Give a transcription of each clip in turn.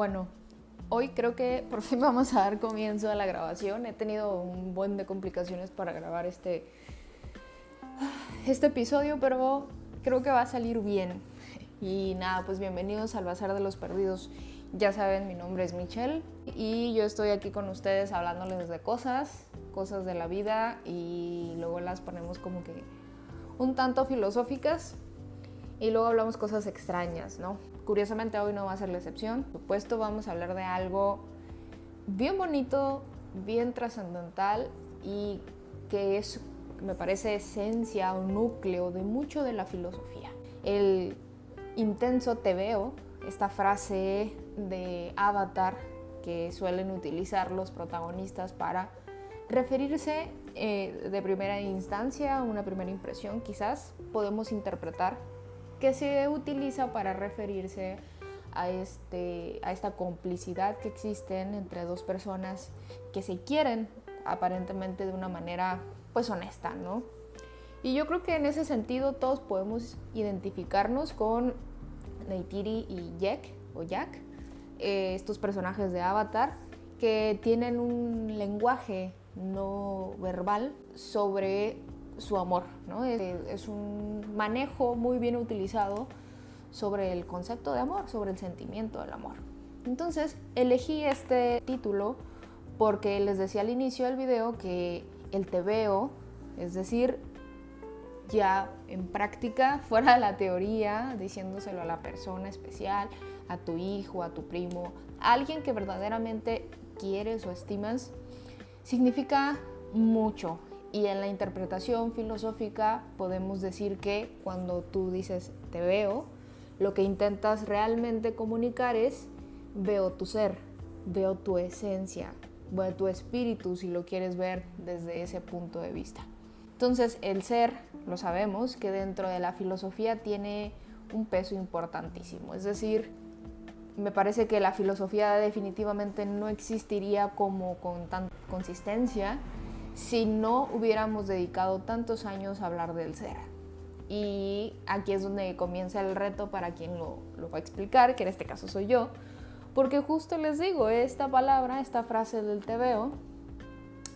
Bueno, hoy creo que por fin vamos a dar comienzo a la grabación. He tenido un buen de complicaciones para grabar este, este episodio, pero creo que va a salir bien. Y nada, pues bienvenidos al Bazar de los Perdidos. Ya saben, mi nombre es Michelle y yo estoy aquí con ustedes hablándoles de cosas, cosas de la vida y luego las ponemos como que un tanto filosóficas y luego hablamos cosas extrañas, ¿no? Curiosamente hoy no va a ser la excepción. Por supuesto vamos a hablar de algo bien bonito, bien trascendental y que es, me parece, esencia o núcleo de mucho de la filosofía. El intenso te veo, esta frase de avatar que suelen utilizar los protagonistas para referirse eh, de primera instancia, una primera impresión quizás, podemos interpretar que se utiliza para referirse a, este, a esta complicidad que existen entre dos personas que se quieren aparentemente de una manera pues honesta, ¿no? Y yo creo que en ese sentido todos podemos identificarnos con Neytiri y Jack, o Jack, eh, estos personajes de Avatar, que tienen un lenguaje no verbal sobre su amor. ¿no? Es, un manejo muy bien utilizado sobre el concepto de amor, sobre el sentimiento del amor. Entonces elegí este título porque les decía al inicio del video que el veo es decir, ya en práctica, fuera de la teoría, diciéndoselo a la persona especial, a tu hijo, a tu primo, a alguien que verdaderamente quieres o estimas, significa mucho. Y en la interpretación filosófica podemos decir que cuando tú dices te veo, lo que intentas realmente comunicar es veo tu ser, veo tu esencia, veo tu espíritu si lo quieres ver desde ese punto de vista. Entonces el ser, lo sabemos, que dentro de la filosofía tiene un peso importantísimo. Es decir, me parece que la filosofía definitivamente no existiría como con tanta consistencia si no hubiéramos dedicado tantos años a hablar del ser. Y aquí es donde comienza el reto para quien lo, va a explicar, que en este caso soy yo, porque justo les digo, esta palabra, esta frase del veo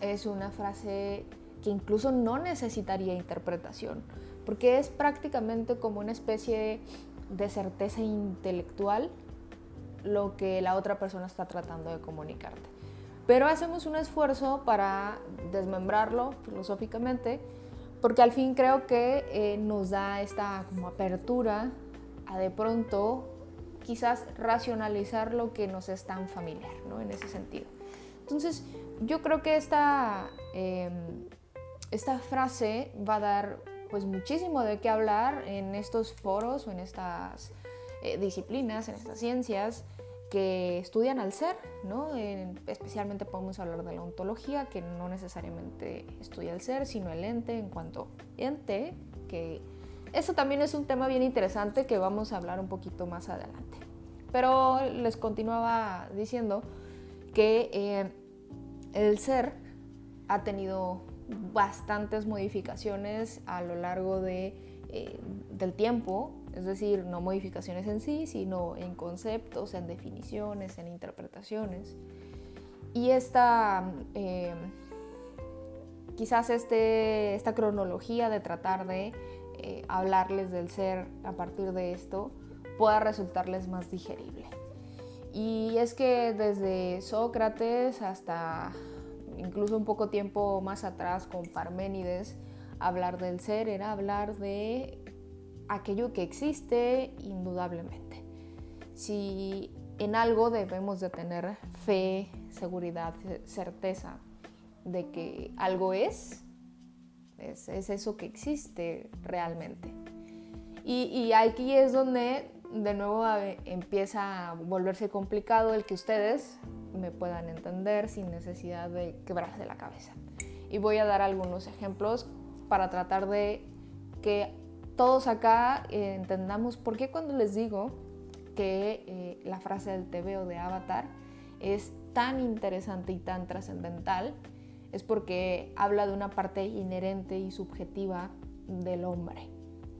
es una frase que incluso no necesitaría interpretación, porque es prácticamente como una especie de certeza intelectual lo que la otra persona está tratando de comunicarte. Pero hacemos un esfuerzo para desmembrarlo filosóficamente, porque al fin creo que eh, nos da esta como apertura a de pronto quizás racionalizar lo que nos es tan familiar, ¿no? En ese sentido. Entonces, yo creo que esta, em, esta frase va a dar pues muchísimo de qué hablar en estos foros o en estas eh, disciplinas, en estas ciencias que estudian al ser, ¿no? especialmente podemos hablar de la ontología, que no necesariamente estudia el ser, sino el ente en cuanto ente, que eso también es un tema bien interesante que vamos a hablar un poquito más adelante. Pero les continuaba diciendo que eh, el ser ha tenido bastantes modificaciones a lo largo de, eh, del tiempo, es decir, no modificaciones en sí, sino en conceptos, en definiciones, en interpretaciones. Y esta, eh, quizás este, esta cronología de tratar de eh, hablarles del ser a partir de esto pueda resultarles más digerible. Y es que desde Sócrates hasta incluso un poco tiempo más atrás con Parménides, hablar del ser era hablar de aquello que existe indudablemente. Si en algo debemos de tener fe, seguridad, certeza de que algo es, es, eso que existe realmente. Y, y, aquí es donde de nuevo empieza a volverse complicado el que ustedes me puedan entender sin necesidad de quebrarse la cabeza. Y voy a dar algunos ejemplos para tratar de que todos acá eh, entendamos por qué cuando les digo que eh, la frase del TV o de Avatar es tan interesante y tan trascendental, es porque habla de una parte inherente y subjetiva del hombre.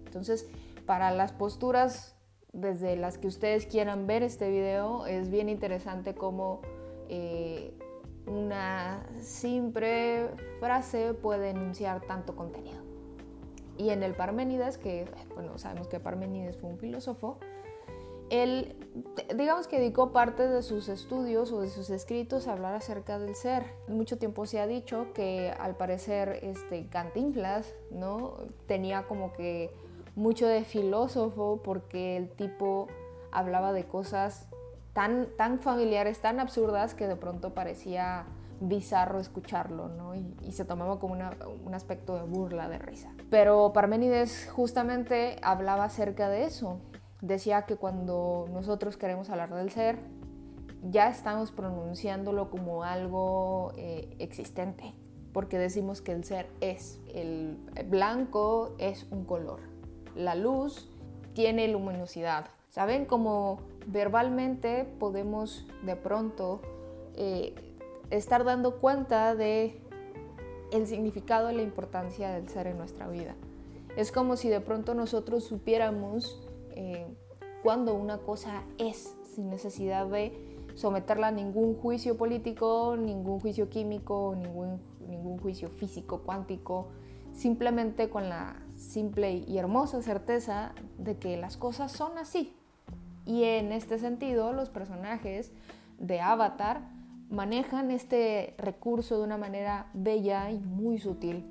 Entonces, para las posturas desde las que ustedes quieran ver este video, es bien interesante cómo eh, una simple frase puede enunciar tanto contenido. Y en el Parménides, que bueno, sabemos que Parménides fue un filósofo, él, digamos que dedicó parte de sus estudios o de sus escritos a hablar acerca del ser. Mucho tiempo se ha dicho que al parecer este Cantinflas, ¿no? Tenía como que mucho de filósofo porque el tipo hablaba de cosas tan, tan familiares, tan absurdas que de pronto parecía bizarro escucharlo, ¿no? Y, se tomaba como un aspecto de burla, de risa. Pero Parménides justamente hablaba acerca de eso, decía que cuando nosotros queremos hablar del ser, ya estamos pronunciándolo como algo eh, existente, porque decimos que el ser es. El blanco es un color. La luz tiene luminosidad. ¿Saben? Como verbalmente podemos de pronto eh, estar dando cuenta de el significado y la importancia del ser en nuestra vida. Es como si de pronto nosotros supiéramos eh, cuando una cosa es, sin necesidad de someterla a ningún juicio político, ningún juicio químico, ningún, ningún juicio físico, cuántico, simplemente con la simple y hermosa certeza de que las cosas son así. Y en este sentido, los personajes de Avatar manejan este recurso de una manera bella y muy sutil.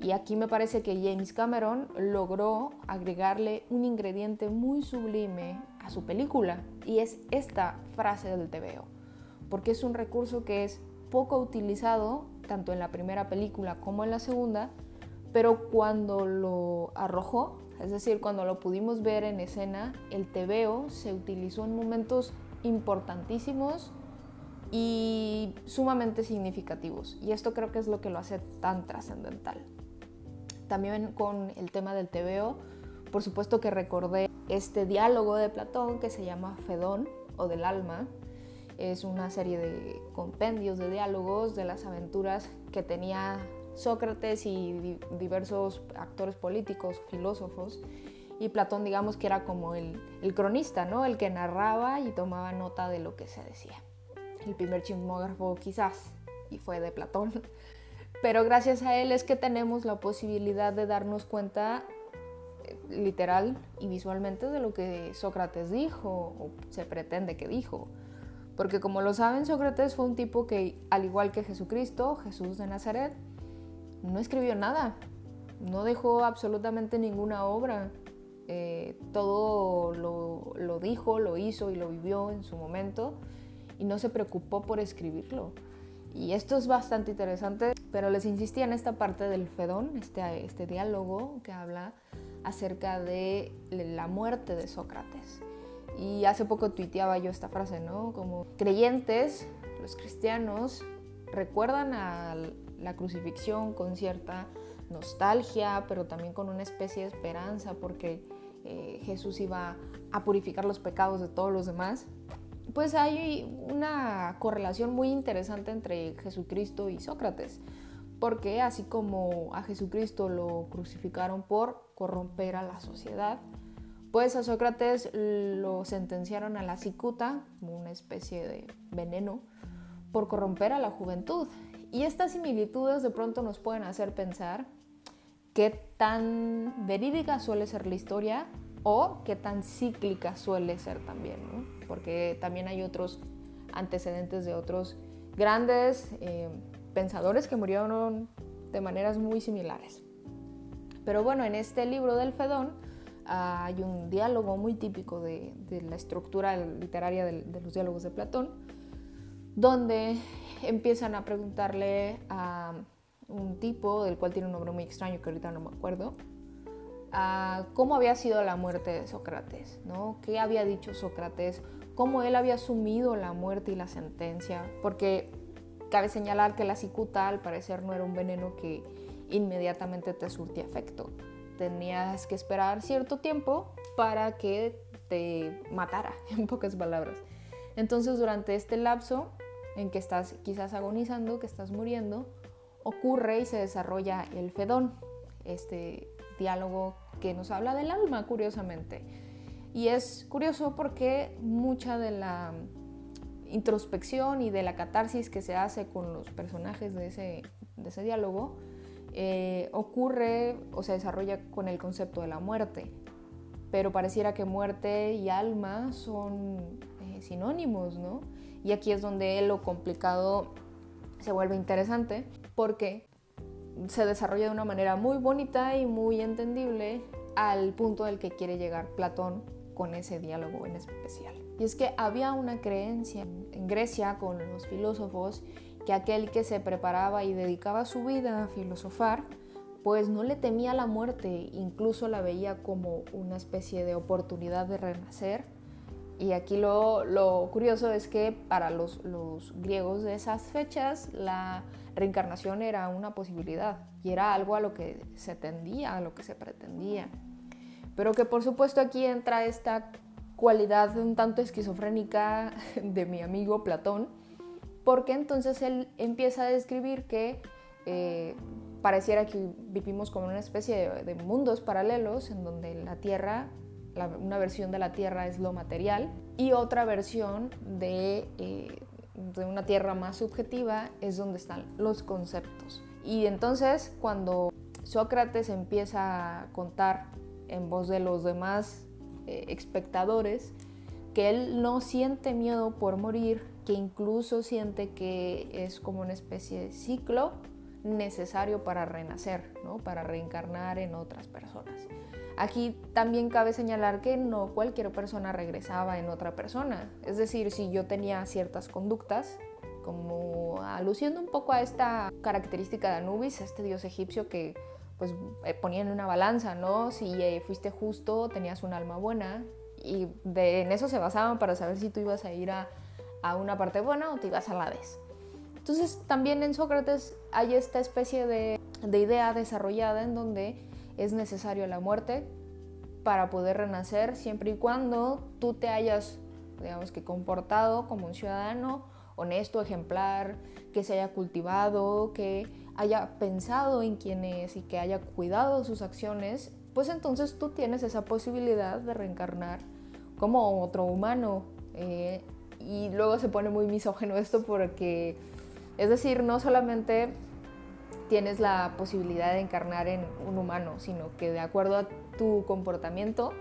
Y aquí me parece que James Cameron logró agregarle un ingrediente muy sublime a su película y es esta frase del TVO, porque es un recurso que es poco utilizado tanto en la primera película como en la segunda, pero cuando lo arrojó, es decir, cuando lo pudimos ver en escena, el TVO se utilizó en momentos importantísimos y sumamente significativos. Y esto creo que es lo que lo hace tan trascendental. También con el tema del TVO, por supuesto que recordé este diálogo de Platón que se llama Fedón o del alma. Es una serie de compendios de diálogos de las aventuras que tenía Sócrates y diversos actores políticos, filósofos. Y Platón, digamos que era como el, el cronista, ¿no? El que narraba y tomaba nota de lo que se decía. El primer chismógrafo quizás, y fue de Platón. Pero gracias a él es que tenemos la posibilidad de darnos cuenta eh, literal y visualmente de lo que Sócrates dijo o se pretende que dijo. Porque como lo saben, Sócrates fue un tipo que, al igual que Jesucristo, Jesús de Nazaret, no escribió nada, no dejó absolutamente ninguna obra. Eh, todo lo, lo dijo, lo hizo y lo vivió en su momento y no se preocupó por escribirlo. Y esto es bastante interesante, pero les insistía en esta parte del Fedón, este, este diálogo que habla acerca de la muerte de Sócrates. Y hace poco tuiteaba yo esta frase, ¿no? Como creyentes, los cristianos, recuerdan a la crucifixión con cierta nostalgia, pero también con una especie de esperanza, porque eh, Jesús iba a purificar los pecados de todos los demás pues hay una correlación muy interesante entre Jesucristo y Sócrates, porque así como a Jesucristo lo crucificaron por corromper a la sociedad, pues a Sócrates lo sentenciaron a la cicuta, una especie de veneno, por corromper a la juventud. Y estas similitudes de pronto nos pueden hacer pensar qué tan verídica suele ser la historia o qué tan cíclica suele ser también, porque también hay otros antecedentes de otros grandes eh, pensadores que murieron de maneras muy similares. Pero bueno, en este libro del Fedón ah, hay un diálogo muy típico de, la estructura literaria de, de, los diálogos de Platón, donde empiezan a preguntarle a un tipo, del cual tiene un nombre muy extraño que ahorita no me acuerdo, cómo había sido la muerte de Sócrates, ¿no? qué había dicho Sócrates, cómo él había asumido la muerte y la sentencia, porque cabe señalar que la cicuta al parecer no era un veneno que inmediatamente te surtía efecto. Tenías que esperar cierto tiempo para que te matara, en pocas palabras. Entonces durante este lapso en que estás quizás agonizando, que estás muriendo, ocurre y se desarrolla el fedón, este diálogo que nos habla del alma, curiosamente. Y es curioso porque mucha de la introspección y de la catarsis que se hace con los personajes de ese, de ese diálogo eh, ocurre o se desarrolla con el concepto de la muerte. Pero pareciera que muerte y alma son eh, sinónimos, ¿no? Y aquí es donde lo complicado se vuelve interesante porque se desarrolla de una manera muy bonita y muy entendible al punto del que quiere llegar Platón con ese diálogo en especial. Y es que había una creencia en Grecia con los filósofos que aquel que se preparaba y dedicaba su vida a filosofar, pues no le temía la muerte, incluso la veía como una especie de oportunidad de renacer. Y aquí lo, lo curioso es que para los, los griegos de esas fechas la reencarnación era una posibilidad y era algo a lo que se tendía, a lo que se pretendía. Pero que por supuesto aquí entra esta cualidad un tanto esquizofrénica de mi amigo Platón, porque entonces él empieza a describir que eh, pareciera que vivimos como una especie de, mundos paralelos en donde la Tierra, una versión de la Tierra es lo material y otra versión de, eh, de una Tierra más subjetiva es donde están los conceptos. Y entonces cuando Sócrates empieza a contar en voz de los demás eh, espectadores que él no siente miedo por morir, que incluso siente que es como una especie de ciclo necesario para renacer, ¿no? para reencarnar en otras personas. Aquí también cabe señalar que no cualquier persona regresaba en otra persona. Es decir, si yo tenía ciertas conductas, como aluciendo un poco a esta característica de Anubis, este dios egipcio que pues eh, ponían una balanza, ¿no? Si eh, fuiste justo, tenías un alma buena y de, en eso se basaban para saber si tú ibas a ir a, a una parte buena o te ibas a la vez. Entonces también en Sócrates hay esta especie de, de idea desarrollada en donde es necesario la muerte para poder renacer siempre y cuando tú te hayas, digamos que comportado como un ciudadano honesto, ejemplar, que se haya cultivado, que haya pensado en quién es y que haya cuidado sus acciones, pues entonces tú tienes esa posibilidad de reencarnar como otro humano. Eh, y luego se pone muy misógeno esto porque, es decir, no solamente tienes la posibilidad de encarnar en un humano, sino que de acuerdo a tu comportamiento,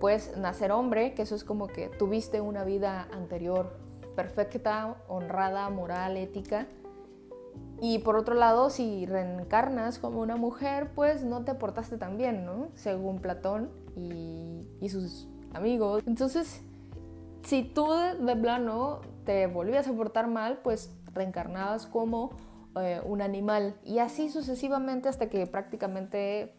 puedes nacer hombre, que eso es como que tuviste una vida anterior perfecta, honrada, moral, ética, y por otro lado, si reencarnas como una mujer, pues no te portaste tan bien, ¿no? Según Platón y, sus amigos. Entonces, si tú de plano te volvías a portar mal, pues reencarnabas como eh, un animal. Y así sucesivamente hasta que prácticamente,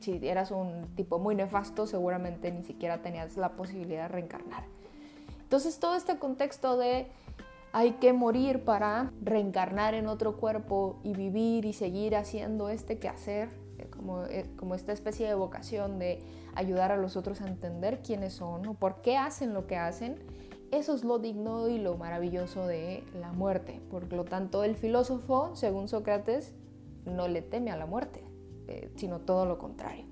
si eras un tipo muy nefasto, seguramente ni siquiera tenías la posibilidad de reencarnar. Entonces, todo este contexto de hay que morir para reencarnar en otro cuerpo y vivir y seguir haciendo este quehacer, eh, como, eh, como esta especie de vocación de ayudar a los otros a entender quiénes son o por qué hacen lo que hacen, eso es lo digno y lo maravilloso de la muerte. Por lo tanto, el filósofo, según Sócrates, no le teme a la muerte, eh, sino todo lo contrario.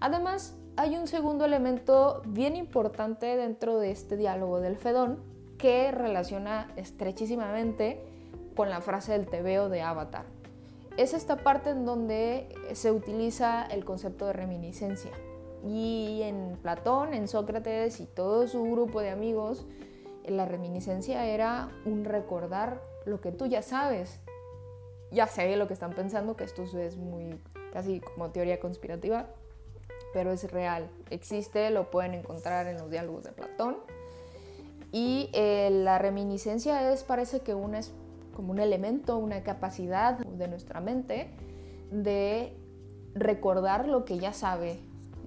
Además, hay un segundo elemento bien importante dentro de este diálogo del Fedón, que relaciona estrechísimamente con la frase del tebeo de Avatar. Es esta parte en donde se utiliza el concepto de reminiscencia. Y en Platón, en Sócrates y todo su grupo de amigos, la reminiscencia era un recordar lo que tú ya sabes. Ya sé lo que están pensando, que esto es muy casi como teoría conspirativa, pero es real. Existe, lo pueden encontrar en los diálogos de Platón y eh, la reminiscencia es, parece que una, es como un elemento, una capacidad de nuestra mente de recordar lo que ya sabe.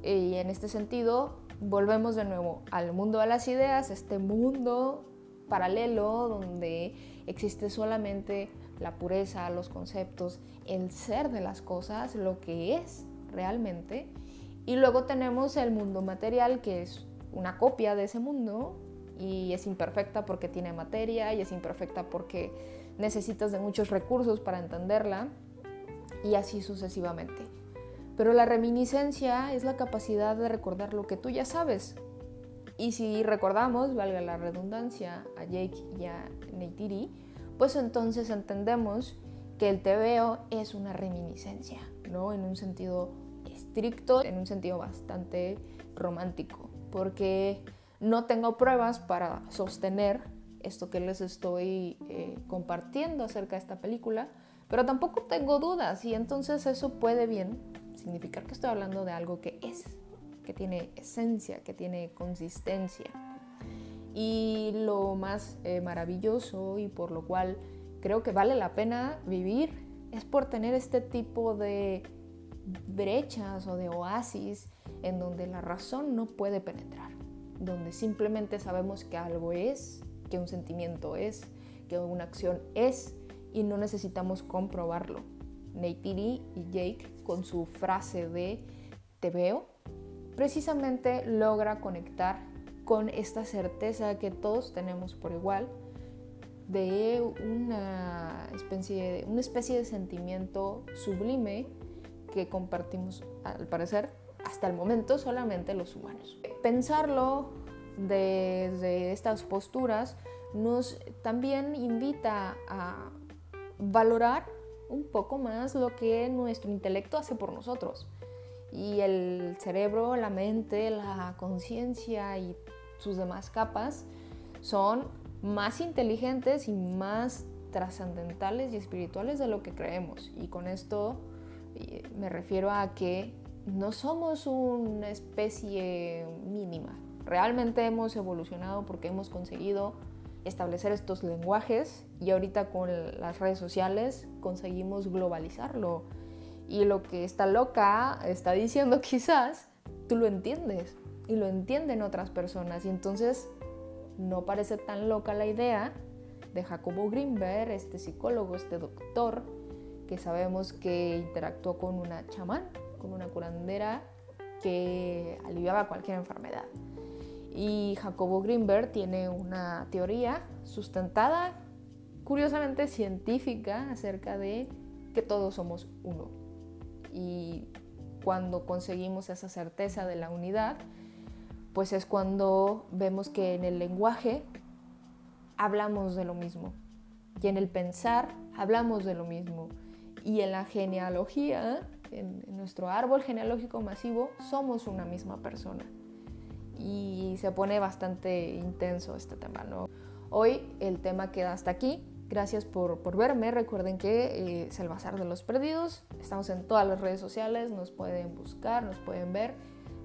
Y en este sentido, volvemos de nuevo al mundo de las ideas, este mundo paralelo donde existe solamente la pureza, los conceptos, el ser de las cosas, lo que es realmente. Y luego tenemos el mundo material, que es una copia de ese mundo, y es imperfecta porque tiene materia y es imperfecta porque necesitas de muchos recursos para entenderla y así sucesivamente. Pero la reminiscencia es la capacidad de recordar lo que tú ya sabes. Y si recordamos, valga la redundancia, a Jake y a Neytiri, pues entonces entendemos que el TVO es una reminiscencia, ¿no? En un sentido estricto, en un sentido bastante romántico, porque no tengo pruebas para sostener esto que les estoy eh, compartiendo acerca de esta película, pero tampoco tengo dudas y entonces eso puede bien significar que estoy hablando de algo que es, que tiene esencia, que tiene consistencia. Y lo más eh, maravilloso y por lo cual creo que vale la pena vivir es por tener este tipo de brechas o de oasis en donde la razón no puede penetrar, donde simplemente sabemos que algo es, que un sentimiento es, que una acción es y no necesitamos comprobarlo. Neytiri y Jake con su frase de te veo, precisamente logra conectar con esta certeza que todos tenemos por igual de una especie, una especie de sentimiento sublime que compartimos, al parecer, hasta el momento solamente los humanos. Pensarlo desde estas posturas nos también invita a valorar un poco más lo que nuestro intelecto hace por nosotros. Y el cerebro, la mente, la conciencia y sus demás capas son más inteligentes y más trascendentales y espirituales de lo que creemos. Y con esto eh, me refiero a que no somos una especie mínima. Realmente hemos evolucionado porque hemos conseguido establecer estos lenguajes y ahorita con las redes sociales conseguimos globalizarlo. Y lo que está loca está diciendo quizás, tú lo entiendes y lo entienden otras personas. Y entonces no parece tan loca la idea de Jacobo Greenberg, este psicólogo, este doctor, que sabemos que interactuó con una chamán, con una curandera que aliviaba cualquier enfermedad. Y Jacobo Greenberg tiene una teoría sustentada, curiosamente científica, acerca de que todos somos uno. Y cuando conseguimos esa certeza de la unidad, pues es cuando vemos que en el lenguaje hablamos de lo mismo y en el pensar hablamos de lo mismo y en la genealogía, en, nuestro árbol genealógico masivo, somos una misma persona. Y se pone bastante intenso este tema, ¿no? Hoy el tema queda hasta aquí. Gracias por, por verme. Recuerden que eh, es el Bazar de los Perdidos. Estamos en todas las redes sociales. Nos pueden buscar, nos pueden ver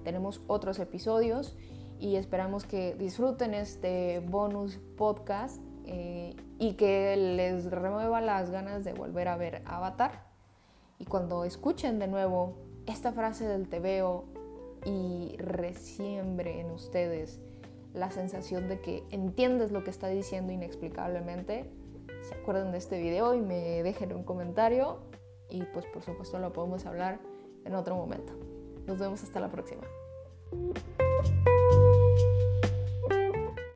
tenemos otros episodios y esperamos que disfruten este bonus podcast eh, y que les remueva las ganas de volver a ver Avatar. Y cuando escuchen de nuevo esta frase del te veo y resiembre en ustedes la sensación de que entiendes lo que está diciendo inexplicablemente, se acuerden de este video y me dejen un comentario y pues por supuesto lo podemos hablar en otro momento. Nos vemos hasta la próxima.